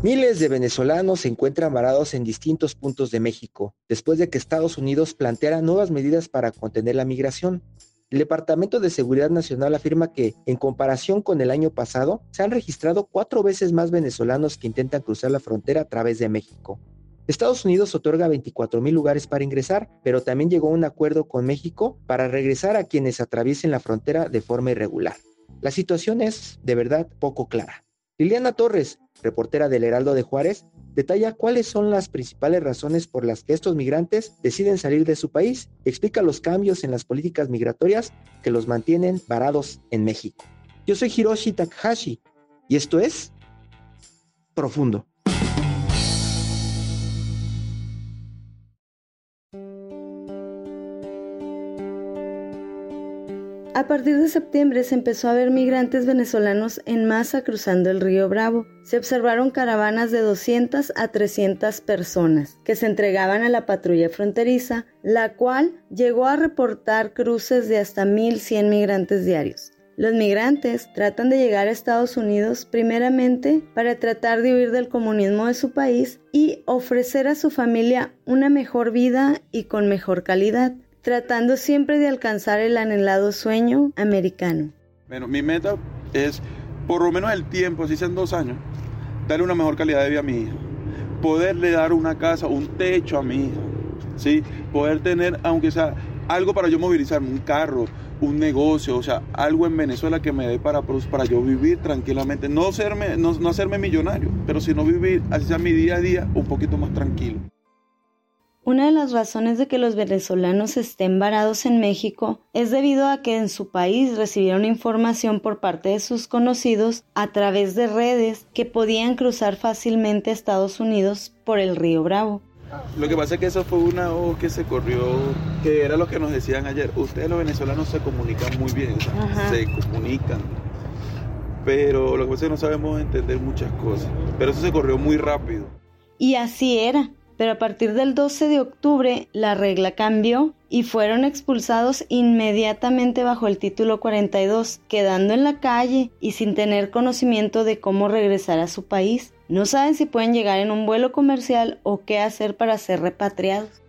Miles de venezolanos se encuentran varados en distintos puntos de México, después de que Estados Unidos planteara nuevas medidas para contener la migración. El Departamento de Seguridad Nacional afirma que, en comparación con el año pasado, se han registrado cuatro veces más venezolanos que intentan cruzar la frontera a través de México. Estados Unidos otorga 24 mil lugares para ingresar, pero también llegó a un acuerdo con México para regresar a quienes atraviesen la frontera de forma irregular. La situación es, de verdad, poco clara. Liliana Torres, reportera del Heraldo de Juárez, detalla cuáles son las principales razones por las que estos migrantes deciden salir de su país y explica los cambios en las políticas migratorias que los mantienen varados en México. Yo soy Hiroshi Takahashi y esto es Profundo. A partir de septiembre se empezó a ver migrantes venezolanos en masa cruzando el río Bravo. Se observaron caravanas de 200 a 300 personas que se entregaban a la patrulla fronteriza, la cual llegó a reportar cruces de hasta 1.100 migrantes diarios. Los migrantes tratan de llegar a Estados Unidos primeramente para tratar de huir del comunismo de su país y ofrecer a su familia una mejor vida y con mejor calidad tratando siempre de alcanzar el anhelado sueño americano. Bueno, mi meta es, por lo menos el tiempo, si sean dos años, darle una mejor calidad de vida a mi hija. Poderle dar una casa, un techo a mi hija. ¿sí? Poder tener, aunque sea algo para yo movilizarme, un carro, un negocio, o sea, algo en Venezuela que me dé para, para yo vivir tranquilamente. No, serme, no, no hacerme millonario, pero sino vivir, así sea mi día a día, un poquito más tranquilo. Una de las razones de que los venezolanos estén varados en México es debido a que en su país recibieron información por parte de sus conocidos a través de redes que podían cruzar fácilmente a Estados Unidos por el río Bravo. Lo que pasa es que eso fue una voz que se corrió, que era lo que nos decían ayer. Ustedes los venezolanos se comunican muy bien, se comunican. Pero lo que pasa es que no sabemos entender muchas cosas. Pero eso se corrió muy rápido. Y así era pero a partir del 12 de octubre la regla cambió y fueron expulsados inmediatamente bajo el título 42, quedando en la calle y sin tener conocimiento de cómo regresar a su país. No saben si pueden llegar en un vuelo comercial o qué hacer para ser repatriados.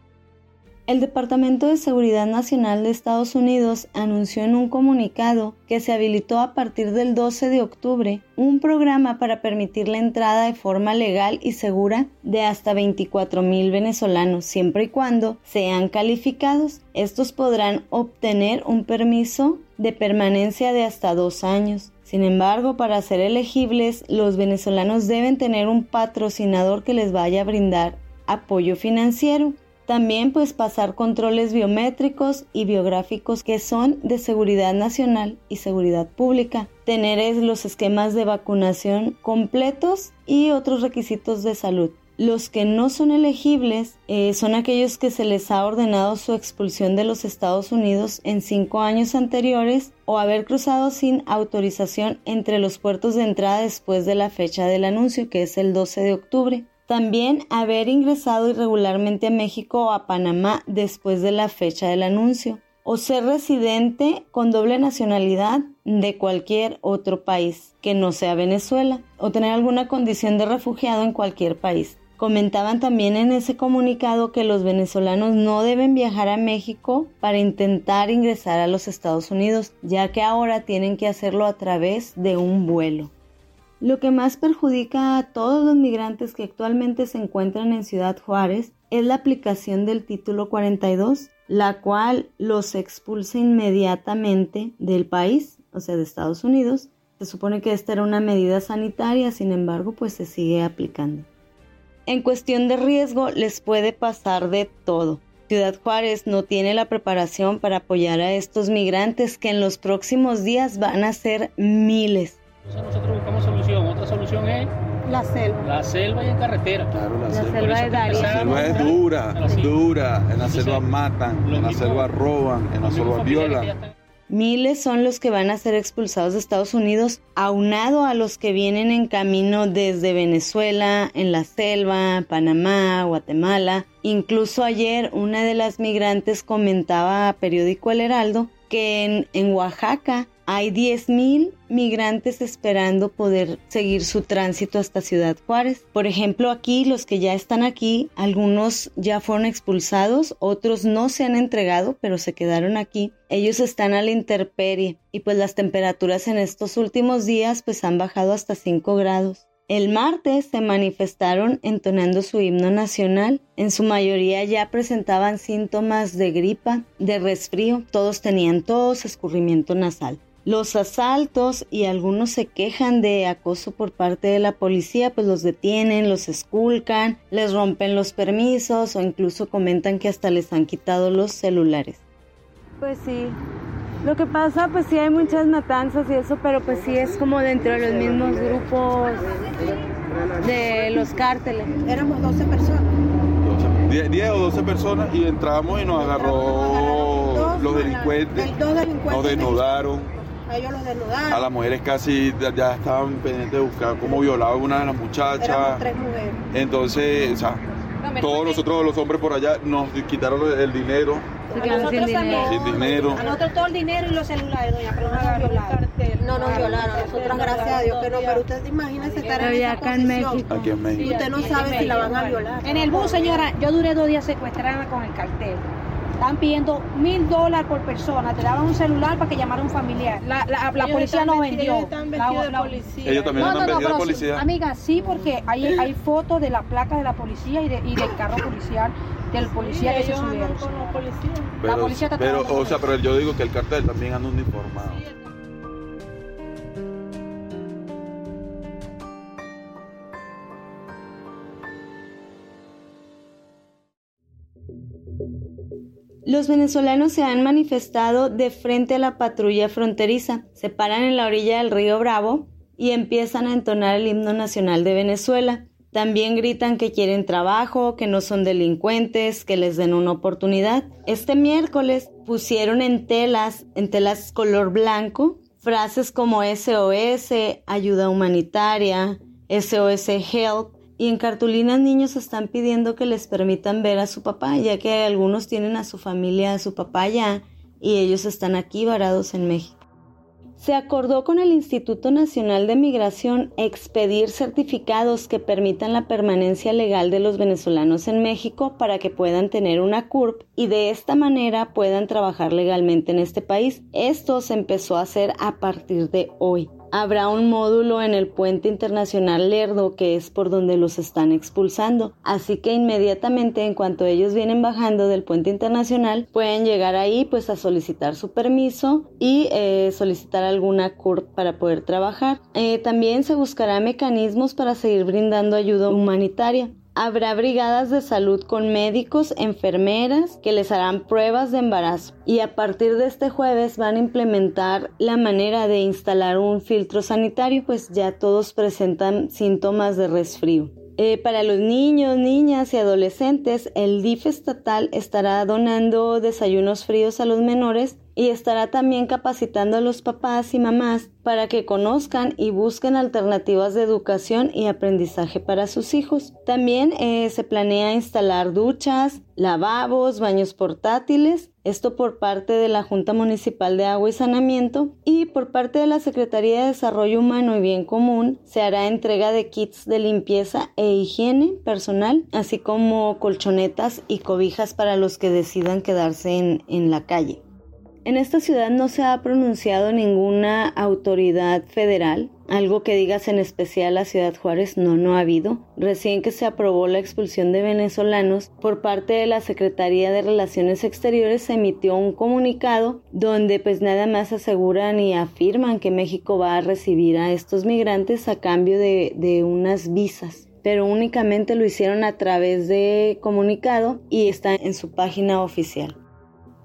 El Departamento de Seguridad Nacional de Estados Unidos anunció en un comunicado que se habilitó a partir del 12 de octubre un programa para permitir la entrada de forma legal y segura de hasta 24 mil venezolanos, siempre y cuando sean calificados. Estos podrán obtener un permiso de permanencia de hasta dos años. Sin embargo, para ser elegibles, los venezolanos deben tener un patrocinador que les vaya a brindar apoyo financiero. También pues pasar controles biométricos y biográficos que son de seguridad nacional y seguridad pública. Tener los esquemas de vacunación completos y otros requisitos de salud. Los que no son elegibles eh, son aquellos que se les ha ordenado su expulsión de los Estados Unidos en cinco años anteriores o haber cruzado sin autorización entre los puertos de entrada después de la fecha del anuncio, que es el 12 de octubre. También haber ingresado irregularmente a México o a Panamá después de la fecha del anuncio o ser residente con doble nacionalidad de cualquier otro país que no sea Venezuela o tener alguna condición de refugiado en cualquier país. Comentaban también en ese comunicado que los venezolanos no deben viajar a México para intentar ingresar a los Estados Unidos, ya que ahora tienen que hacerlo a través de un vuelo. Lo que más perjudica a todos los migrantes que actualmente se encuentran en Ciudad Juárez es la aplicación del título 42, la cual los expulsa inmediatamente del país, o sea, de Estados Unidos. Se supone que esta era una medida sanitaria, sin embargo, pues se sigue aplicando. En cuestión de riesgo les puede pasar de todo. Ciudad Juárez no tiene la preparación para apoyar a estos migrantes que en los próximos días van a ser miles. Nosotros buscamos solución. Otra solución es la selva. La selva y en carretera. Claro, la, La selva. selva de Darío. La selva es dura, dura. En la Entonces, selva matan, lo en la mismo- selva roban, en la selva violan. Miles son los que van a ser expulsados de Estados Unidos, aunado a los que vienen en camino desde Venezuela, en la selva, Panamá, Guatemala. Incluso ayer una de las migrantes comentaba a periódico El Heraldo que en, en Oaxaca hay 10.000 migrantes esperando poder seguir su tránsito hasta Ciudad Juárez. Por ejemplo, aquí los que ya están aquí, algunos ya fueron expulsados, otros no se han entregado, pero se quedaron aquí. Ellos están a la intemperie y pues las temperaturas en estos últimos días pues han bajado hasta 5 grados. El martes se manifestaron entonando su himno nacional. En su mayoría ya presentaban síntomas de gripa, de resfrío. Todos tenían tos, escurrimiento nasal. Los asaltos y algunos se quejan de acoso por parte de la policía, pues los detienen, los esculcan, les rompen los permisos o incluso comentan que hasta les han quitado los celulares. Pues sí, lo que pasa, pues sí hay muchas matanzas y eso, pero pues sí es como dentro de los mismos grupos de los cárteles. Éramos 12 personas. 10 10 o 12 personas y entramos y nos agarró Dos los delincuentes. el- Dos delincuentes. Nos desnudaron. A ellos los desnudaron. A las mujeres casi ya- estaban pendientes de buscar cómo violaba a una de las muchachas. Éramos tres mujeres. Entonces, o sea, todos nosotros los hombres por allá nos quitaron el dinero, Se A quedaron sin nosotros dinero. también. sin dinero. A nosotros todo el dinero y los celulares, doña, pero no nos violaron. No nos violaron, a nosotros gracias a Dios que no, pero usted imagínese estar en esa acá en. México. Aquí en México. Usted no sabe si la van a violar. En el bus, señora, yo duré dos días secuestrada con el cartel. Están pidiendo mil dólares por persona. Te daban un celular para que llamara a un familiar. La, la, la policía nos vendió. Ellos están La- vestidos de la- policía. Ellos también No, andan no, de pero sí, policía. amiga, sí, porque hay, hay fotos de la placa de la policía y, de, y del carro policial, del policía que se subieron. con los policías. la policía está pero, o sea, pero yo digo que el cartel también anda uniformado. Los venezolanos se han manifestado de frente a la patrulla fronteriza, se paran en la orilla del río Bravo y empiezan a entonar el himno nacional de Venezuela. También gritan que quieren trabajo, que no son delincuentes, que les den una oportunidad. Este miércoles pusieron en telas, en telas color blanco, frases como SOS, ayuda humanitaria, SOS Help, y en cartulinas niños están pidiendo que les permitan ver a su papá, ya que algunos tienen a su familia, a su papá allá, y ellos están aquí varados en México. Se acordó con el Instituto Nacional de Migración expedir certificados que permitan la permanencia legal de los venezolanos en México para que puedan tener una CURP y de esta manera puedan trabajar legalmente en este país. Esto se empezó a hacer a partir de hoy. Habrá un módulo en el puente internacional Lerdo que es por donde los están expulsando. Así que inmediatamente en cuanto ellos vienen bajando del puente internacional pueden llegar ahí pues a solicitar su permiso y eh, solicitar alguna CURP para poder trabajar. Eh, también se buscará mecanismos para seguir brindando ayuda humanitaria. Habrá brigadas de salud con médicos, enfermeras que les harán pruebas de embarazo y a partir de este jueves van a implementar la manera de instalar un filtro sanitario pues ya todos presentan síntomas de resfrío. Eh, para los niños, niñas y adolescentes, el DIF estatal estará donando desayunos fríos a los menores y estará también capacitando a los papás y mamás para que conozcan y busquen alternativas de educación y aprendizaje para sus hijos. También eh, se planea instalar duchas, lavabos, baños portátiles, esto por parte de la Junta Municipal de Agua y Saneamiento y por parte de la Secretaría de Desarrollo Humano y Bien Común se hará entrega de kits de limpieza e higiene personal, así como colchonetas y cobijas para los que decidan quedarse en la calle. En esta ciudad no se ha pronunciado ninguna autoridad federal, algo que digas en especial a Ciudad Juárez no, no ha habido. Recién que se aprobó la expulsión de venezolanos por parte de la Secretaría de Relaciones Exteriores se emitió un comunicado donde pues nada más aseguran y afirman que México va a recibir a estos migrantes a cambio de, de unas visas pero únicamente lo hicieron a través de comunicado y está en su página oficial.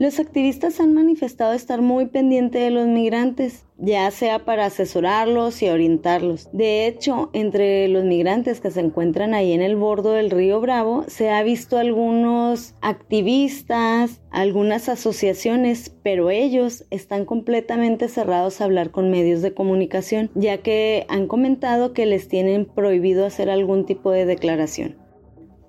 Los activistas han manifestado estar muy pendientes de los migrantes, ya sea para asesorarlos y orientarlos. De hecho, entre los migrantes que se encuentran ahí en el bordo del río Bravo, se ha visto algunos activistas, algunas asociaciones, pero ellos están completamente cerrados a hablar con medios de comunicación, ya que han comentado que les tienen prohibido hacer algún tipo de declaración.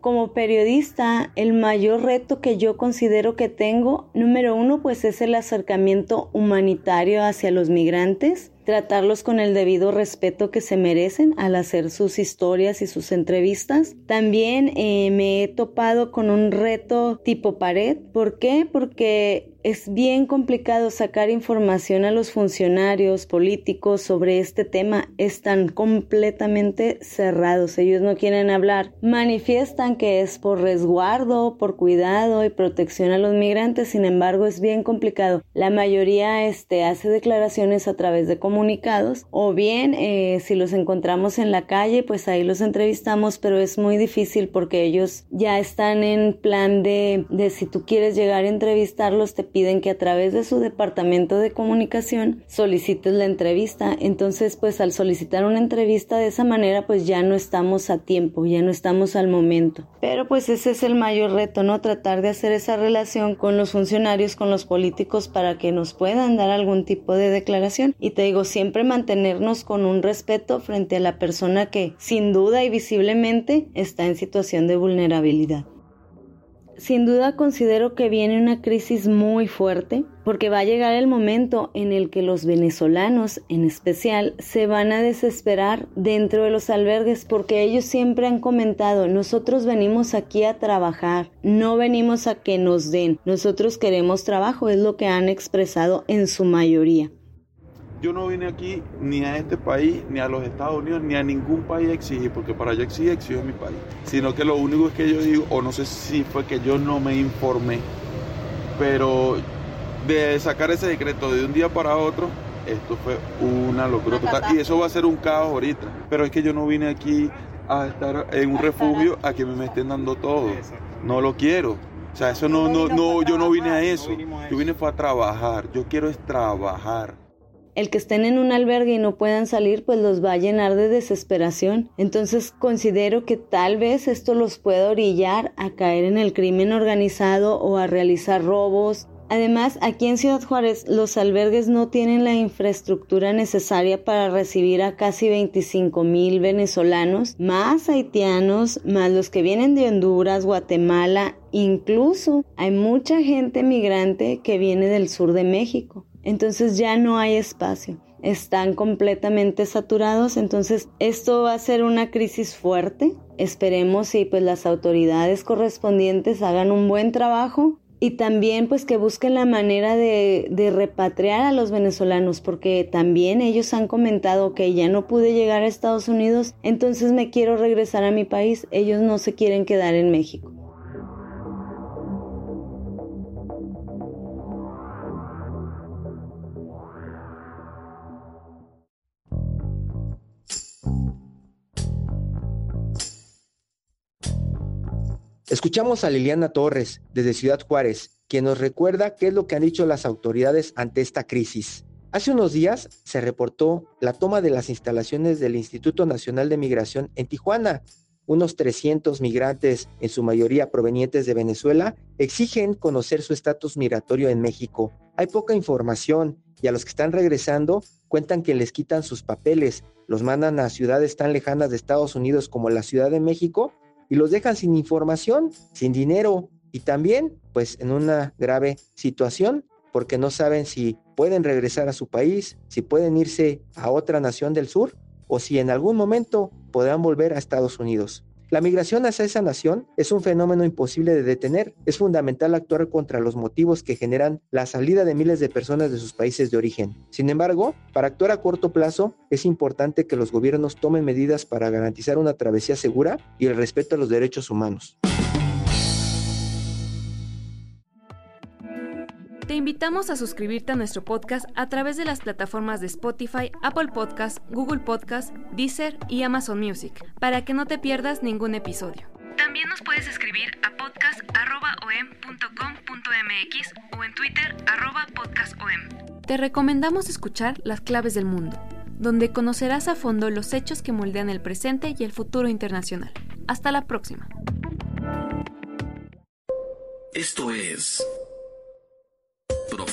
Como periodista, el mayor reto que yo considero que tengo, número uno, pues es el acercamiento humanitario hacia los migrantes, tratarlos con el debido respeto que se merecen al hacer sus historias y sus entrevistas. También eh, me he topado con un reto tipo pared. ¿Por qué? Porque es bien complicado sacar información a los funcionarios políticos sobre este tema. Están completamente cerrados. Ellos no quieren hablar. Manifiestan que es por resguardo, por cuidado y protección a los migrantes. Sin embargo, es bien complicado. La mayoría este, hace declaraciones a través de comunicados o bien eh, si los encontramos en la calle, pues ahí los entrevistamos, pero es muy difícil porque ellos ya están en plan de, de si tú quieres llegar a entrevistarlos, te piden que a través de su departamento de comunicación solicites la entrevista. Entonces, pues al solicitar una entrevista de esa manera, pues ya no estamos a tiempo, ya no estamos al momento. Pero pues ese es el mayor reto, ¿no? Tratar de hacer esa relación con los funcionarios, con los políticos para que nos puedan dar algún tipo de declaración. Y te digo, siempre mantenernos con un respeto frente a la persona que sin duda y visiblemente está en situación de vulnerabilidad. Sin duda considero que viene una crisis muy fuerte porque va a llegar el momento en el que los venezolanos en especial se van a desesperar dentro de los albergues porque ellos siempre han comentado nosotros venimos aquí a trabajar, no venimos a que nos den, nosotros queremos trabajo, es lo que han expresado en su mayoría. Yo no vine aquí ni a este país, ni a los Estados Unidos, ni a ningún país a exigir, porque para yo exigir, exijo en mi país. Sino que lo único es que yo digo, o no sé si fue que yo no me informé, pero de sacar ese decreto de un día para otro, esto fue una locura total. Y eso va a ser un caos ahorita. Pero es que yo no vine aquí a estar en un refugio a que me estén dando todo. No lo quiero. O sea, eso no, no, no, yo no vine a eso. Yo vine fue a trabajar. Yo quiero es trabajar el que estén en un albergue y no puedan salir, pues los va a llenar de desesperación. Entonces considero que tal vez esto los pueda orillar a caer en el crimen organizado o a realizar robos. Además, aquí en Ciudad Juárez los albergues no tienen la infraestructura necesaria para recibir a casi 25 mil venezolanos, más haitianos, más los que vienen de Honduras, Guatemala, incluso hay mucha gente migrante que viene del sur de México entonces ya no hay espacio están completamente saturados, entonces esto va a ser una crisis fuerte. Esperemos y pues las autoridades correspondientes hagan un buen trabajo y también pues que busquen la manera de, de, repatriar a los venezolanos porque también ellos han comentado que ya no pude llegar a Estados Unidos, entonces me quiero regresar a mi país, ellos no se quieren quedar en México. Escuchamos a Liliana Torres desde Ciudad Juárez, quien nos recuerda qué es lo que han dicho las autoridades ante esta crisis. Hace unos días se reportó la toma de las instalaciones del Instituto Nacional de Migración en Tijuana. Unos 300 migrantes, en su mayoría provenientes de Venezuela, exigen conocer su estatus migratorio en México. Hay poca información y a los que están regresando cuentan que les quitan sus papeles, los mandan a ciudades tan lejanas de Estados Unidos como la Ciudad de México y los dejan sin información, sin dinero y también pues en una grave situación porque no saben si pueden regresar a su país, si pueden irse a otra nación del sur o si en algún momento podrán volver a Estados Unidos. La migración hacia esa nación es un fenómeno imposible de detener. Es fundamental actuar contra los motivos que generan la salida de miles de personas de sus países de origen. Sin embargo, para actuar a corto plazo, es importante que los gobiernos tomen medidas para garantizar una travesía segura y el respeto a los derechos humanos. Te invitamos a suscribirte a nuestro podcast a través de las plataformas de Spotify, Apple Podcast, Google Podcast, Deezer y Amazon Music, para que no te pierdas ningún episodio. También nos puedes escribir a podcast.om.com.mx o en Twitter podcastom. Te recomendamos escuchar Las Claves del Mundo, donde conocerás a fondo los hechos que moldean el presente y el futuro internacional. Hasta la próxima. Esto es